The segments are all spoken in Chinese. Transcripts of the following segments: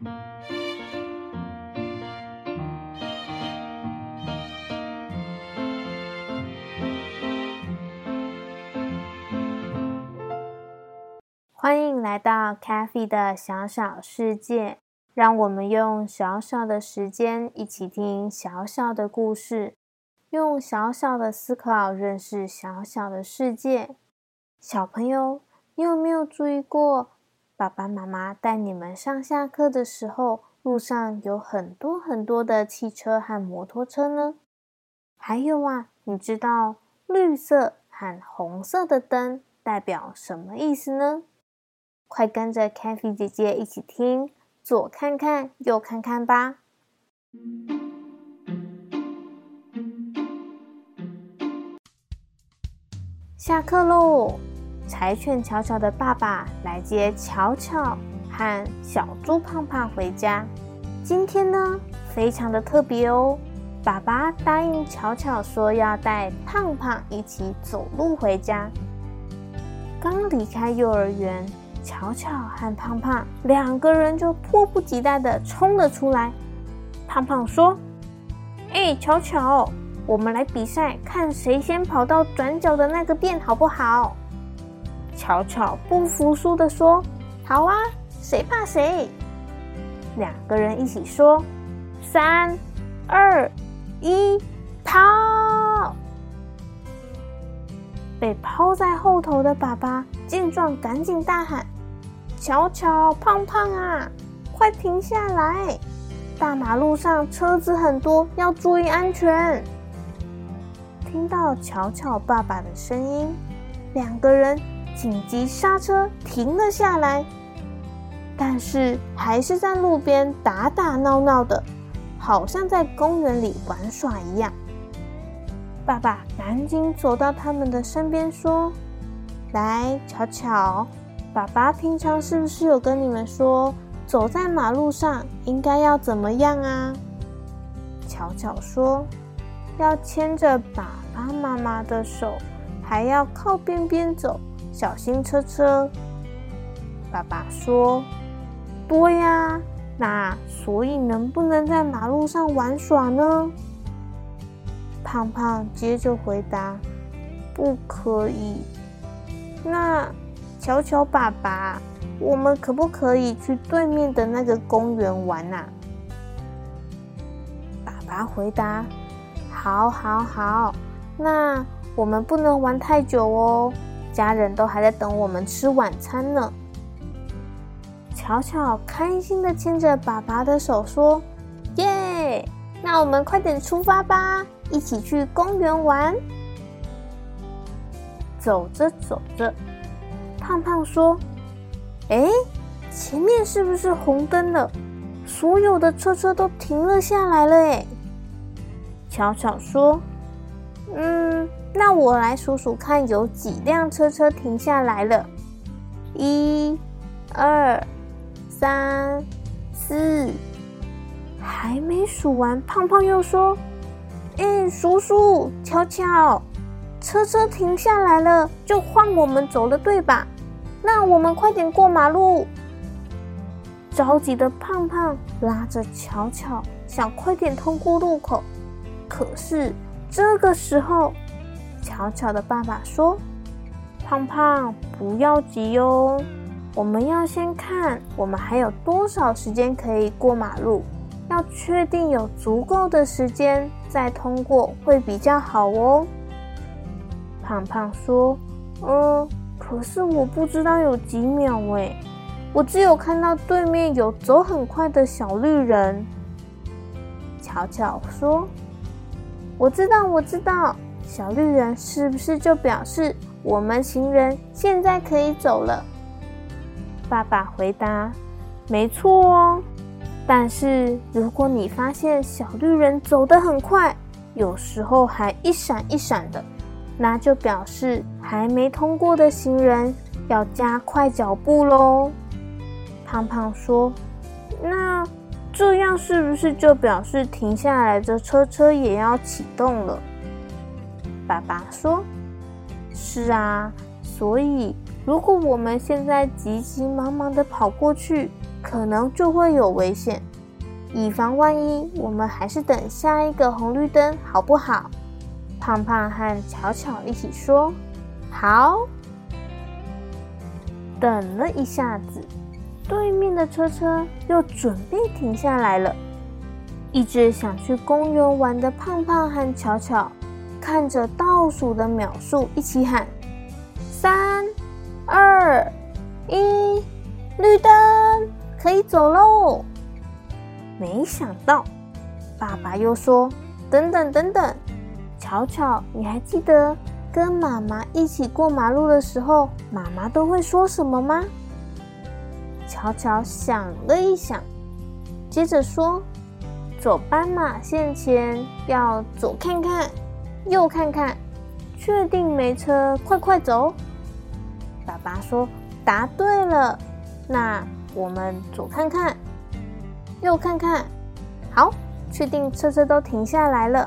欢迎来到 c a f e 的小小世界，让我们用小小的时间一起听小小的故事，用小小的思考认识小小的世界。小朋友，你有没有注意过，爸爸妈妈带你们上下课的时候，路上有很多很多的汽车和摩托车呢？还有啊，你知道绿色和红色的灯代表什么意思呢？快跟着 c a f e 姐姐一起听，左看看，右看看吧。下课喽！柴犬巧巧的爸爸来接巧巧和小猪胖胖回家。今天呢，非常的特别哦。爸爸答应巧巧说要带胖胖一起走路回家。刚离开幼儿园。巧巧和胖胖两个人就迫不及待的冲了出来。胖胖说：“哎，巧巧，我们来比赛，看谁先跑到转角的那个店，好不好？”巧巧不服输的说：“好啊，谁怕谁！”两个人一起说：“三、二、一，跑！”被抛在后头的爸爸见状，赶紧大喊。巧巧，胖胖啊，快停下来！大马路上车子很多，要注意安全。听到巧巧爸爸的声音，两个人紧急刹车，停了下来。但是还是在路边打打闹闹的，好像在公园里玩耍一样。爸爸赶紧走到他们的身边，说：“来，巧巧。”爸爸平常是不是有跟你们说，走在马路上应该要怎么样啊？巧巧说，要牵着爸爸妈妈的手，还要靠边边走，小心车车。爸爸说，对呀，那所以能不能在马路上玩耍呢？胖胖接着回答，不可以。那。巧巧爸爸，我们可不可以去对面的那个公园玩呐？爸爸回答：“好，好，好。那我们不能玩太久哦，家人都还在等我们吃晚餐呢。”巧巧开心的牵着爸爸的手说：“耶！那我们快点出发吧，一起去公园玩。”走着走着。胖胖说：“哎，前面是不是红灯了？所有的车车都停了下来了。”哎，巧巧说：“嗯，那我来数数看，有几辆车车停下来了？一、二、三、四，还没数完。”胖胖又说：“哎，叔叔，巧巧，车车停下来了，就换我们走了，对吧？”那我们快点过马路！着急的胖胖拉着巧巧，想快点通过路口。可是这个时候，巧巧的爸爸说：“胖胖，不要急哟，我们要先看我们还有多少时间可以过马路，要确定有足够的时间再通过会比较好哦。”胖胖说：“嗯。”可是我不知道有几秒哎，我只有看到对面有走很快的小绿人。巧巧说：“我知道，我知道，小绿人是不是就表示我们行人现在可以走了？”爸爸回答：“没错哦，但是如果你发现小绿人走得很快，有时候还一闪一闪的。”那就表示还没通过的行人要加快脚步喽。胖胖说：“那这样是不是就表示停下来的车车也要启动了？”爸爸说：“是啊，所以如果我们现在急急忙忙的跑过去，可能就会有危险。以防万一，我们还是等下一个红绿灯好不好？胖胖和巧巧一起说：“好。”等了一下子，对面的车车又准备停下来了。一直想去公园玩的胖胖和巧巧，看着倒数的秒数，一起喊：“三、二、一，绿灯，可以走喽！”没想到，爸爸又说：“等等等等，巧巧，你还记得跟妈妈一起过马路的时候，妈妈都会说什么吗？”巧巧想了一想，接着说：“走斑马线前要左看看，右看看，确定没车，快快走。”爸爸说：“答对了，那我们左看看。”右看看，好，确定车车都停下来了。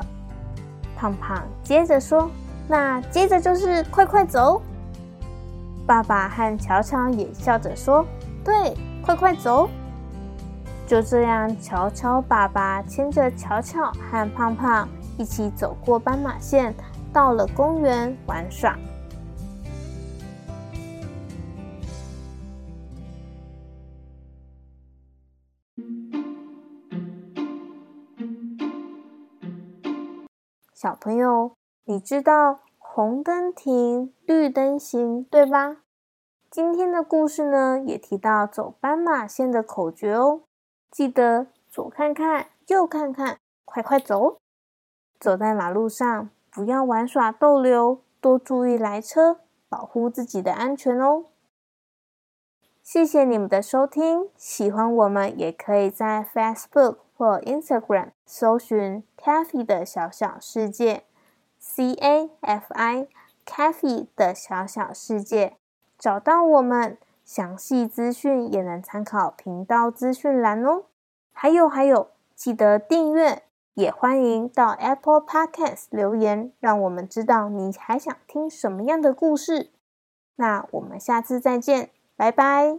胖胖接着说：“那接着就是快快走。”爸爸和乔乔也笑着说：“对，快快走。”就这样，乔乔爸爸牵着乔乔和胖胖一起走过斑马线，到了公园玩耍。小朋友，你知道红灯停，绿灯行，对吧？今天的故事呢，也提到走斑马线的口诀哦。记得左看看，右看看，快快走。走在马路上，不要玩耍逗留，多注意来车，保护自己的安全哦。谢谢你们的收听，喜欢我们也可以在 Facebook 或 Instagram 搜寻 Cafe 的小小世界，C A F I Cafe 的小小世界，找到我们，详细资讯也能参考频道资讯栏哦。还有还有，记得订阅，也欢迎到 Apple Podcast 留言，让我们知道你还想听什么样的故事。那我们下次再见。拜拜。